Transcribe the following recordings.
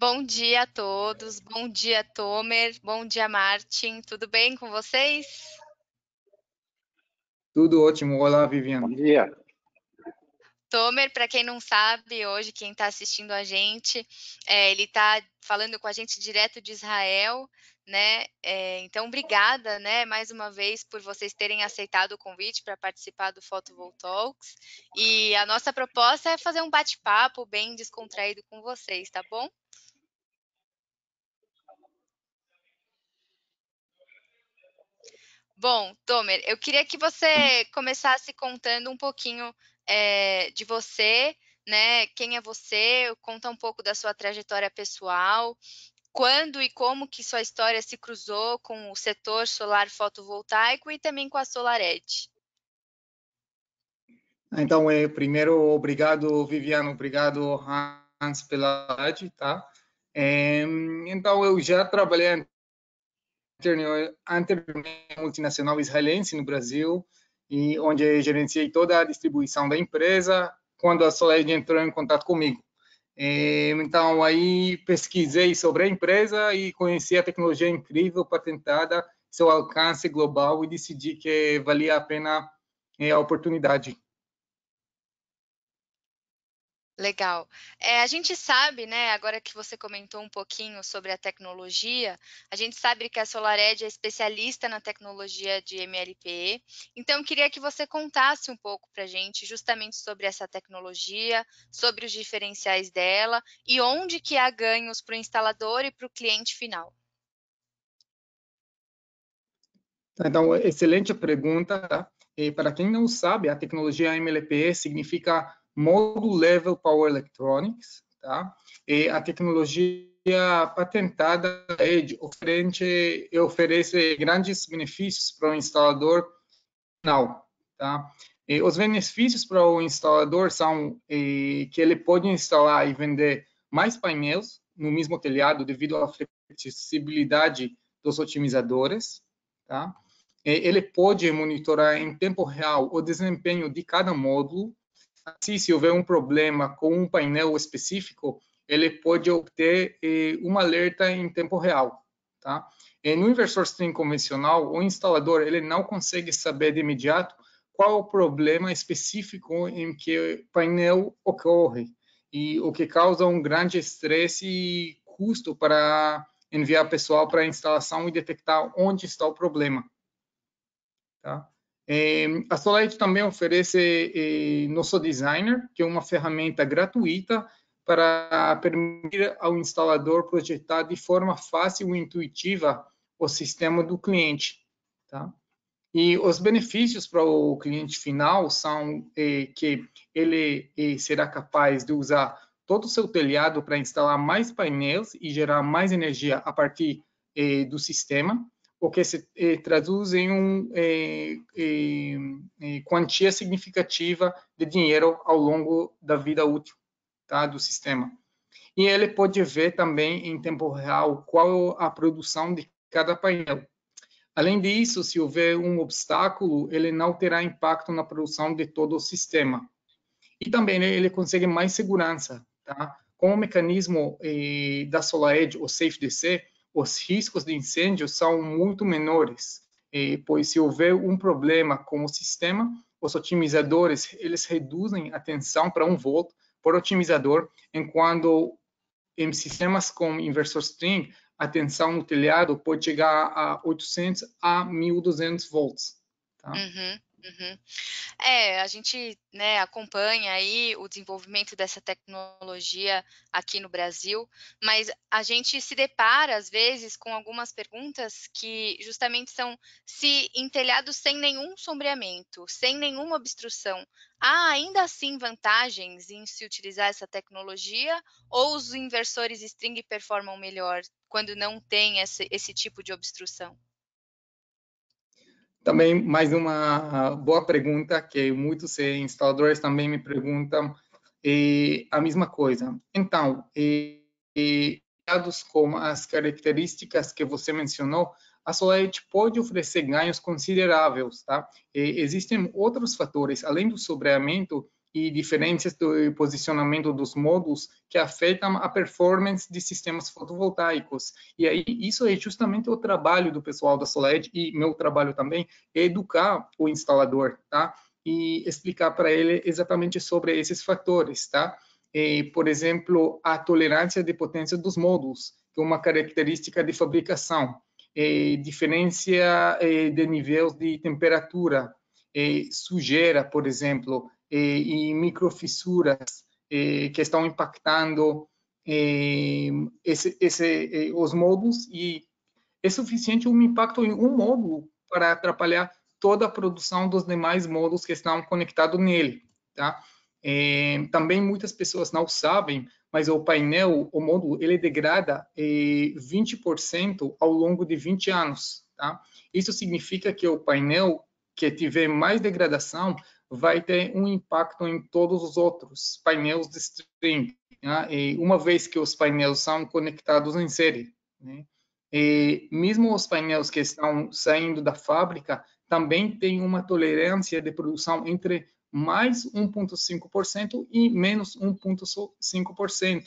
Bom dia a todos, bom dia Tomer, bom dia Martin, tudo bem com vocês? Tudo ótimo, olá Viviane. Bom dia. Tomer, para quem não sabe, hoje quem está assistindo a gente, é, ele está falando com a gente direto de Israel, né? É, então, obrigada, né, mais uma vez por vocês terem aceitado o convite para participar do Photovol Talks. E a nossa proposta é fazer um bate-papo bem descontraído com vocês, tá bom? Bom, Tomer, eu queria que você começasse contando um pouquinho é, de você, né? Quem é você? Conta um pouco da sua trajetória pessoal. Quando e como que sua história se cruzou com o setor solar fotovoltaico e também com a SolarEdge? Então, é, primeiro, obrigado, Viviane, obrigado, Hans, pela arte, tá? É, então, eu já trabalhei anteriormente multinacional israelense no Brasil, e onde gerenciei toda a distribuição da empresa quando a Soledad entrou em contato comigo. Então, aí pesquisei sobre a empresa e conheci a tecnologia incrível patentada, seu alcance global e decidi que valia a pena é, a oportunidade. Legal. É, a gente sabe, né, agora que você comentou um pouquinho sobre a tecnologia, a gente sabe que a SolarEdge é especialista na tecnologia de MLPE, então queria que você contasse um pouco para a gente justamente sobre essa tecnologia, sobre os diferenciais dela e onde que há ganhos para o instalador e para o cliente final. Então, excelente pergunta. E para quem não sabe, a tecnologia MLPE significa Module Level Power Electronics, tá? E a tecnologia patentada Edge oferece, oferece grandes benefícios para o instalador final, tá? E os benefícios para o instalador são que ele pode instalar e vender mais painéis no mesmo telhado devido à flexibilidade dos otimizadores, tá? Ele pode monitorar em tempo real o desempenho de cada módulo Assim, se houver um problema com um painel específico, ele pode obter eh, um alerta em tempo real, tá? E no inversor string convencional, o instalador ele não consegue saber de imediato qual o problema específico em que o painel ocorre e o que causa um grande estresse e custo para enviar pessoal para a instalação e detectar onde está o problema. Tá? A Solite também oferece eh, nosso Designer, que é uma ferramenta gratuita para permitir ao instalador projetar de forma fácil e intuitiva o sistema do cliente. Tá? E os benefícios para o cliente final são eh, que ele eh, será capaz de usar todo o seu telhado para instalar mais painéis e gerar mais energia a partir do sistema o que se eh, traduz em uma eh, eh, eh, quantia significativa de dinheiro ao longo da vida útil tá, do sistema. E ele pode ver também em tempo real qual a produção de cada painel. Além disso, se houver um obstáculo, ele não terá impacto na produção de todo o sistema. E também ele consegue mais segurança, tá? Com o mecanismo eh, da SolarEdge, o SafeDC, os riscos de incêndio são muito menores, pois se houver um problema com o sistema, os otimizadores eles reduzem a tensão para um volt por otimizador, enquanto em sistemas com inversor string, a tensão no telhado pode chegar a 800 a 1200 volts. Tá? Uhum. Uhum. É, a gente né, acompanha aí o desenvolvimento dessa tecnologia aqui no Brasil, mas a gente se depara, às vezes, com algumas perguntas que justamente são se em telhados sem nenhum sombreamento, sem nenhuma obstrução, há ainda assim vantagens em se utilizar essa tecnologia ou os inversores string performam melhor quando não tem esse, esse tipo de obstrução? Também mais uma boa pergunta que muitos instaladores também me perguntam é a mesma coisa. Então, dados com as características que você mencionou, a SolarEdge pode oferecer ganhos consideráveis, tá? E existem outros fatores, além do sobreamento, e diferenças do posicionamento dos módulos que afetam a performance de sistemas fotovoltaicos. E aí isso é justamente o trabalho do pessoal da Soled e meu trabalho também, é educar o instalador, tá? E explicar para ele exatamente sobre esses fatores, tá? E, por exemplo, a tolerância de potência dos módulos, que é uma característica de fabricação, e, diferença de níveis de temperatura, sujeira, por exemplo, e, microfissuras que estão impactando esse, esse, os módulos e é suficiente um impacto em um módulo para atrapalhar toda a produção dos demais módulos que estão conectados nele, tá? É, também muitas pessoas não sabem, mas o painel, o módulo, ele degrada é, 20% ao longo de 20 anos, tá? Isso significa que o painel que tiver mais degradação vai ter um impacto em todos os outros painéis de string, né? uma vez que os painéis são conectados em série. Né? E mesmo os painéis que estão saindo da fábrica também têm uma tolerância de produção entre mais 1,5% e menos 1,5%,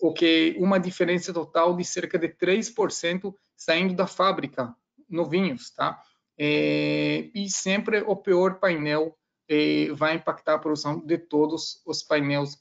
o que uma diferença total de cerca de 3% saindo da fábrica, novinhos, tá? É, e sempre o pior painel vai impactar a produção de todos os painéis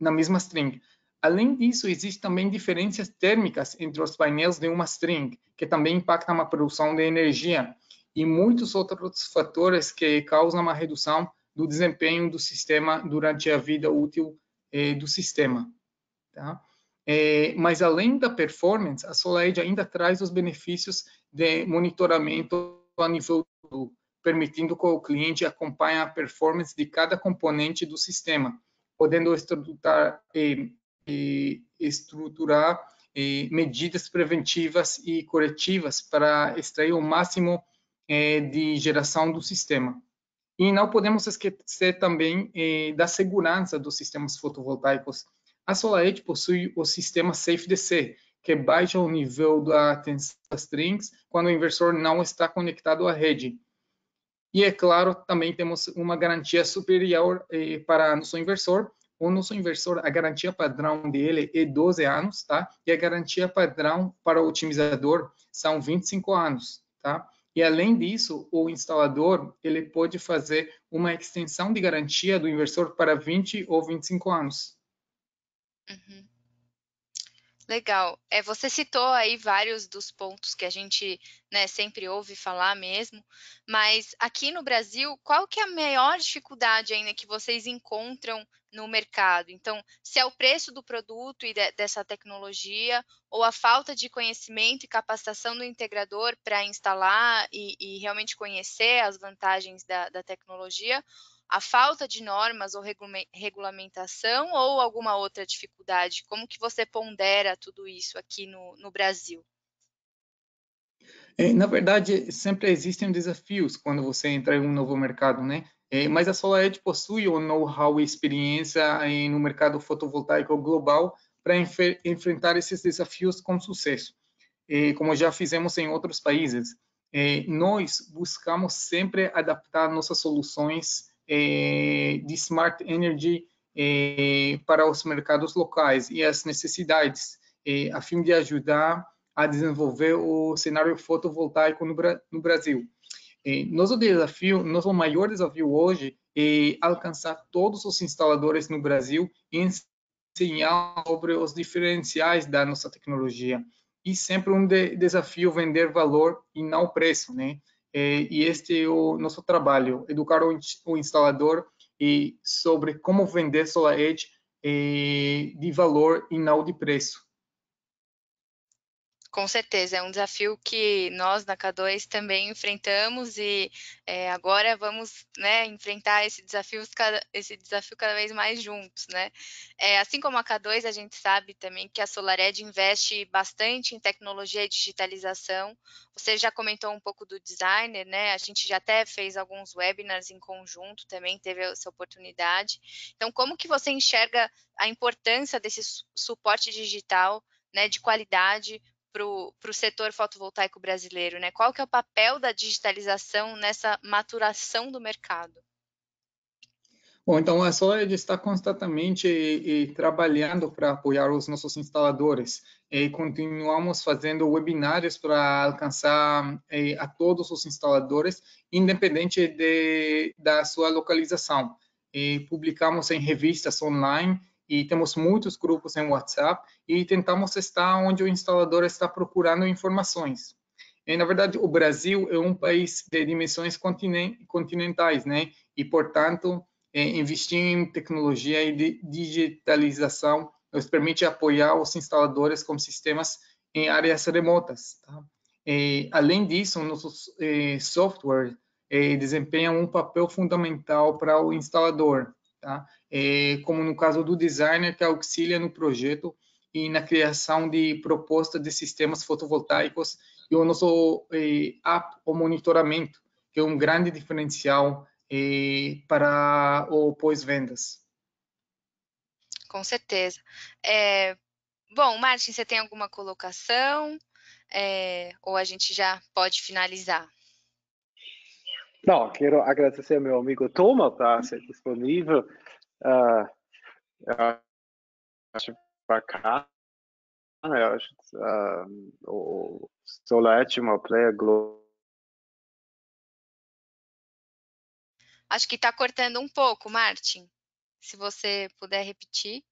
na mesma string. Além disso, existem também diferenças térmicas entre os painéis de uma string, que também impactam a produção de energia, e muitos outros fatores que causam uma redução do desempenho do sistema durante a vida útil eh, do sistema. Tá? Mas além da performance, a SolarEdge ainda traz os benefícios de monitoramento a nível do permitindo que o cliente acompanhe a performance de cada componente do sistema, podendo estruturar, eh, eh, estruturar eh, medidas preventivas e corretivas para extrair o máximo de geração do sistema. E não podemos esquecer também da segurança dos sistemas fotovoltaicos. A SolarEdge possui o sistema SafeDC, que baixa o nível da tensão das strings quando o inversor não está conectado à rede, e, é claro, também temos uma garantia superior eh, para nosso inversor. O nosso inversor, a garantia padrão dele é 12 anos, tá? E a garantia padrão para o otimizador são 25 anos, tá? E além disso, o instalador ele pode fazer uma extensão de garantia do inversor para 20 ou 25 anos. Uhum. Legal. É, você citou aí vários dos pontos que a gente né, sempre ouve falar mesmo, mas aqui no Brasil, qual que é a maior dificuldade ainda que vocês encontram no mercado? Então, se é o preço do produto e de, dessa tecnologia, ou a falta de conhecimento e capacitação do integrador para instalar e, e, realmente conhecer as vantagens da, da tecnologia, a falta de normas ou regulamentação ou alguma outra dificuldade? Como que você pondera tudo isso aqui no, no Brasil? É, na verdade, sempre existem desafios quando você entra em um novo mercado, né? É, mas a SolarEdge possui o know-how e experiência no mercado fotovoltaico global para enf enfrentar esses desafios com sucesso, é, como já fizemos em outros países. nós buscamos sempre adaptar nossas soluções é, de smart energy é, para os mercados locais e as necessidades, é, a fim de ajudar a desenvolver o cenário fotovoltaico no Brasil. nosso desafio, nosso maior desafio hoje é alcançar todos os instaladores no Brasil e ensinar sobre os diferenciais da nossa tecnologia. E sempre um de desafio vender valor e não preço, né? É, e este é o nosso trabalho, educar o, o instalador e sobre como vender SolarEdge é, de valor e não de preço. Com certeza, é um desafio que nós na K2 também enfrentamos e é, agora vamos né, enfrentar esse desafio, cada, esse desafio cada vez mais juntos. Né? É, assim como a K2, a gente sabe também que a SolarEd investe bastante em tecnologia e digitalização. Você já comentou um pouco do designer, né? A gente já até fez alguns webinars em conjunto, também teve essa oportunidade. Então, como que você enxerga a importância desse suporte digital né, de qualidade para o setor fotovoltaico brasileiro, né? Qual que é o papel da digitalização nessa maturação do mercado? Bom, então a Solid está constantemente e, trabalhando para apoiar os nossos instaladores e continuamos fazendo webinários para alcançar e, a todos os instaladores, independente de, da sua localização. E publicamos em revistas online e temos muitos grupos em WhatsApp e tentamos estar onde o instalador está procurando informações. E, na verdade, o Brasil é um país de dimensões continentais, né? E, portanto, é, investir em tecnologia e de digitalização nos permite apoiar os instaladores com sistemas em áreas remotas. Tá? E, além disso, nossos eh, software eh, desempenham um papel fundamental para o instalador, tá? Eh, como no caso do designer que auxilia no projeto e na criação de propostas de sistemas fotovoltaicos e o nosso app, o monitoramento, que é um grande diferencial e para o pós-vendas. Com certeza. É, bom, Martin, você tem alguma colocação? É, ou a gente já pode finalizar? Não, quero agradecer ao meu amigo Toma por ser disponível. Uh, acho bacana. Eu acho uh, o Solete, uma player global Acho que está cortando um pouco, Martin. Se você puder repetir.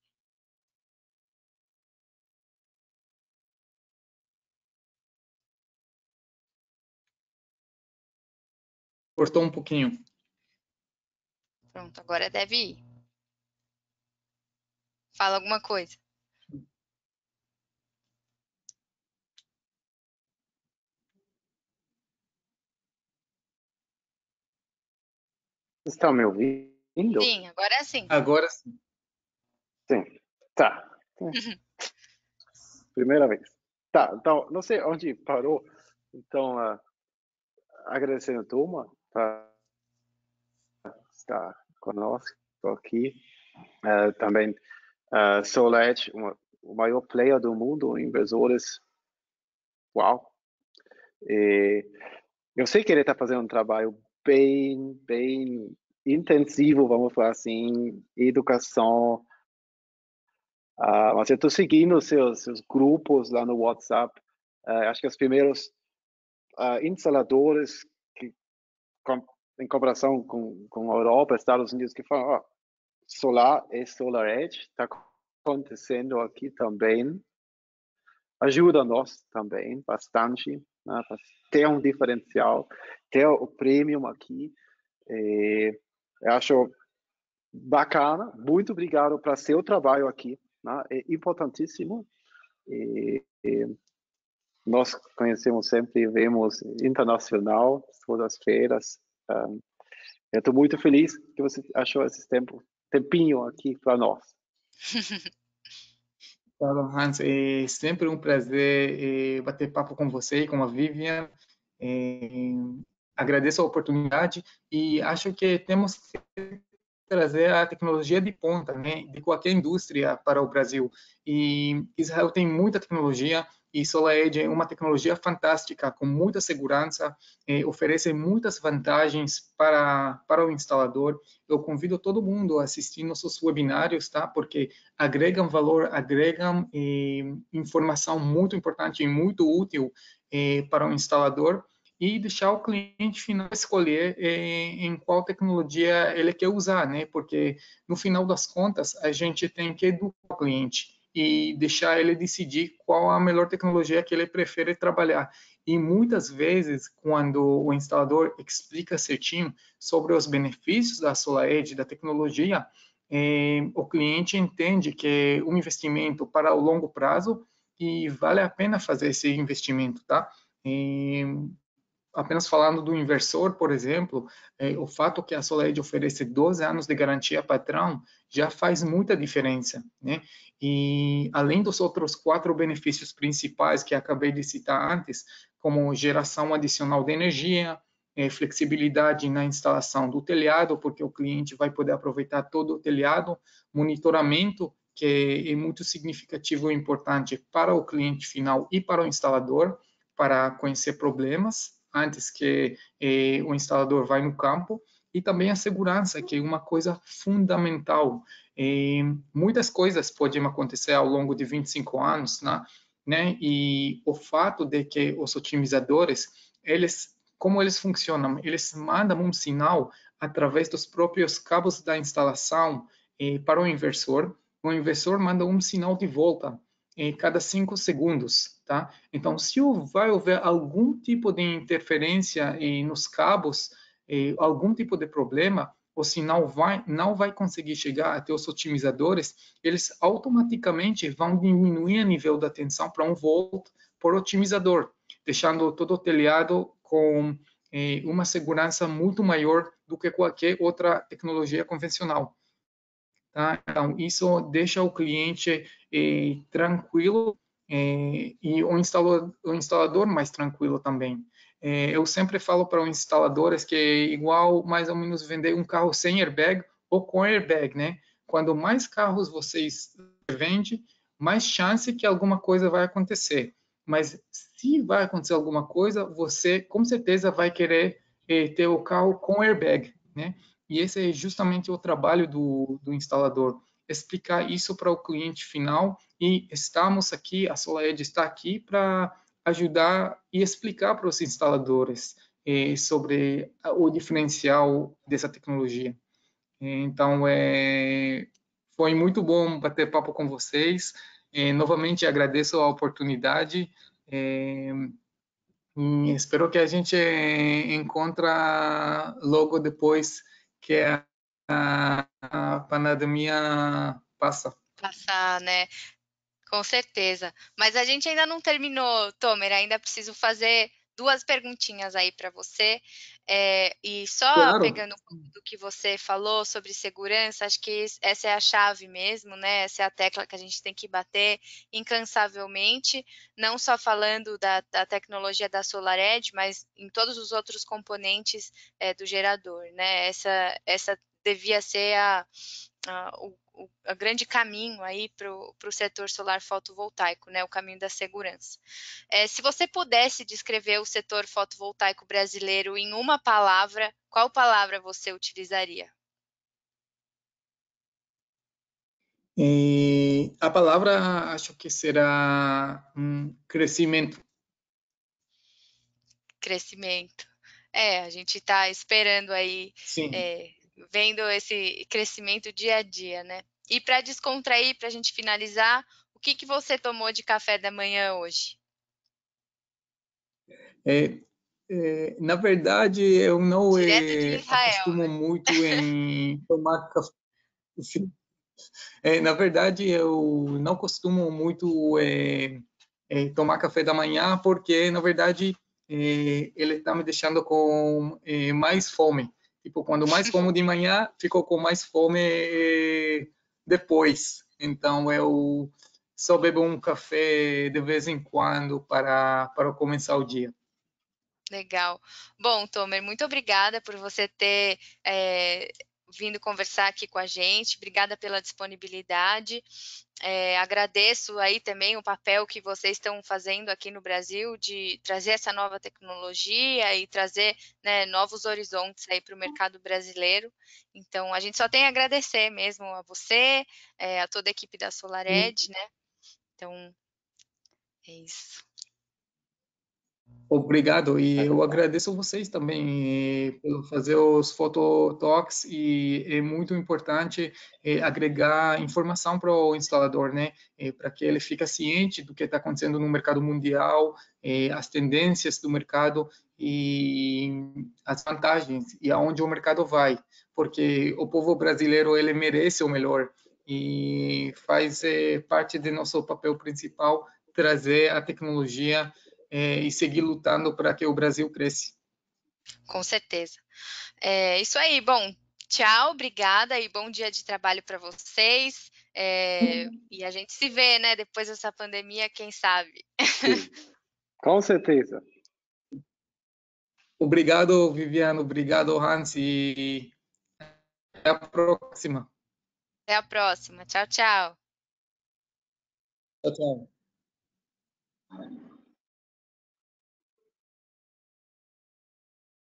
Cortou um pouquinho. Pronto, agora deve ir. Fala alguma coisa. Estão me ouvindo? Sim, agora sim. Agora sim. Sim, tá. Primeira vez. Tá, então, não sei onde parou. Então, uh, agradecendo a turma por estar conosco aqui. Uh, também uh, uma, o maior player do mundo, inversores. Uau! E eu sei que ele está fazendo um trabalho bem, bem intensivo, vamos falar assim, educação. Uh, mas eu estou seguindo seus, seus grupos lá no WhatsApp. Uh, acho que os primeiros uh, instaladores com, em comparação com, com a Europa, Estados Unidos, que falam, oh, solar e Solar Edge está acontecendo aqui também. Ajuda nós também bastante né, ter um diferencial ter o premium aqui. É, eu acho bacana. Muito obrigado para seu trabalho aqui. Né? É importantíssimo. E, e nós conhecemos sempre, vemos internacional, todas as feiras. Um, eu estou muito feliz que você achou esse tempo, tempinho aqui para nós. Claro, Hans, é sempre um prazer é, bater papo com você e com a Vivian. É, agradeço a oportunidade e acho que temos que trazer a tecnologia de ponta, né, de qualquer indústria para o Brasil. E Israel tem muita tecnologia e SolarEdge é uma tecnologia fantástica, com muita segurança, eh, oferece muitas vantagens para, para o instalador. Eu convido todo mundo a assistir nossos webinários, tá? Porque agregam valor, agregam eh, informação muito importante e muito útil eh, para o instalador e deixar o cliente final escolher em, qual tecnologia ele quer usar, né? Porque no final das contas a gente tem que educar o cliente e deixar ele decidir qual a melhor tecnologia que ele prefere trabalhar. E muitas vezes, quando o instalador explica certinho sobre os benefícios da SolarEdge, da tecnologia, eh, o cliente entende que é um investimento para o longo prazo e vale a pena fazer esse investimento, tá? E apenas falando do inversor, por exemplo, é, o fato que a SolarEdge oferece 12 anos de garantia patrão já faz muita diferença, né? E além dos outros quatro benefícios principais que acabei de citar antes, como geração adicional de energia, é, flexibilidade na instalação do telhado, porque o cliente vai poder aproveitar todo o telhado, monitoramento, que é muito significativo e importante para o cliente final e para o instalador, para conhecer problemas, antes que eh, o instalador vai no campo e também a segurança, que é uma coisa fundamental. E muitas coisas podem acontecer ao longo de 25 anos, né? né? E o fato de que os otimizadores, eles, como eles funcionam? Eles mandam um sinal através dos próprios cabos da instalação eh, para o inversor. O inversor manda um sinal de volta em eh, cada cinco segundos, tá? Então, se vai haver algum tipo de interferência eh, nos cabos, eh, algum tipo de problema, o sinal vai, não vai conseguir chegar até os otimizadores, eles automaticamente vão diminuir o nível da tensão para um volt por otimizador, deixando todo o telhado com eh, uma segurança muito maior do que qualquer outra tecnologia convencional. Tá? Então, isso deixa o cliente eh, tranquilo eh, e o instalador, o instalador mais tranquilo também. É, eu sempre falo para os instaladores que é igual mais ou menos vender um carro sem airbag ou com airbag, né? Quando mais carros vocês vendem, mais chance que alguma coisa vai acontecer. Mas se vai acontecer alguma coisa, você com certeza vai querer eh, ter o carro com airbag, né? E esse é justamente o trabalho do, do instalador, explicar isso para o cliente final. E estamos aqui, a SolarEdge está aqui para ajudar e explicar para os instaladores eh, sobre o diferencial dessa tecnologia. Então, é, foi muito bom bater papo com vocês. Eh, novamente, agradeço a oportunidade. Eh, espero que a gente encontre logo depois que a, a pandemia passa. Passar, né? Com certeza. Mas a gente ainda não terminou, Tomer. Ainda preciso fazer duas perguntinhas aí para você. É, e só claro. pegando um pouco do que você falou sobre segurança, acho que essa é a chave mesmo, né? Essa é a tecla que a gente tem que bater incansavelmente, não só falando da, da tecnologia da SolarEdge, mas em todos os outros componentes é, do gerador, né? Essa, essa devia ser a, a, o o, o grande caminho aí para o setor solar fotovoltaico, né, o caminho da segurança. É, se você pudesse descrever o setor fotovoltaico brasileiro em uma palavra, qual palavra você utilizaria? E a palavra acho que será um crescimento. Crescimento. É, a gente está esperando aí é, vendo esse crescimento dia a dia, né? E para descontrair, para a gente finalizar, o que, que você tomou de café da manhã hoje? É, é, na verdade, eu não é, costumo muito em tomar café. É, na verdade, eu não costumo muito é, é, tomar café da manhã, porque, na verdade, ele está me deixando com mais fome. Tipo, quando mais fome de manhã, ficou com mais fome depois. Então, eu só bebo um café de vez em quando para, para começar o dia. Legal. Bom, Tomer, muito obrigada por você ter é, vindo conversar aqui com a gente. Obrigada pela disponibilidade. É, agradeço aí também o papel que vocês estão fazendo aqui no Brasil de trazer essa nova tecnologia e trazer né, novos horizontes aí para o mercado brasileiro. Então, a gente só tem a agradecer mesmo a você, é, a toda a equipe da SolarEd, né? Então, é isso. Obrigado, e eu agradeço vocês também eh, por fazer os fototalks e é muito importante eh, agregar informação para o instalador, né, eh, para que ele fique ciente do que está acontecendo no mercado mundial, as tendências do mercado e as vantagens e aonde o mercado vai, porque o povo brasileiro ele merece o melhor e faz parte do nosso papel principal trazer a tecnologia é, e seguir lutando para que o Brasil cresça. Com certeza. É isso aí. Bom, tchau, obrigada e bom dia de trabalho para vocês. É, e a gente se vê, né? Depois dessa pandemia, quem sabe? Sim. Com certeza. Obrigado, Viviano. Obrigado, Hans. E até a próxima. Até a próxima. Tchau, tchau. Tchau, tchau.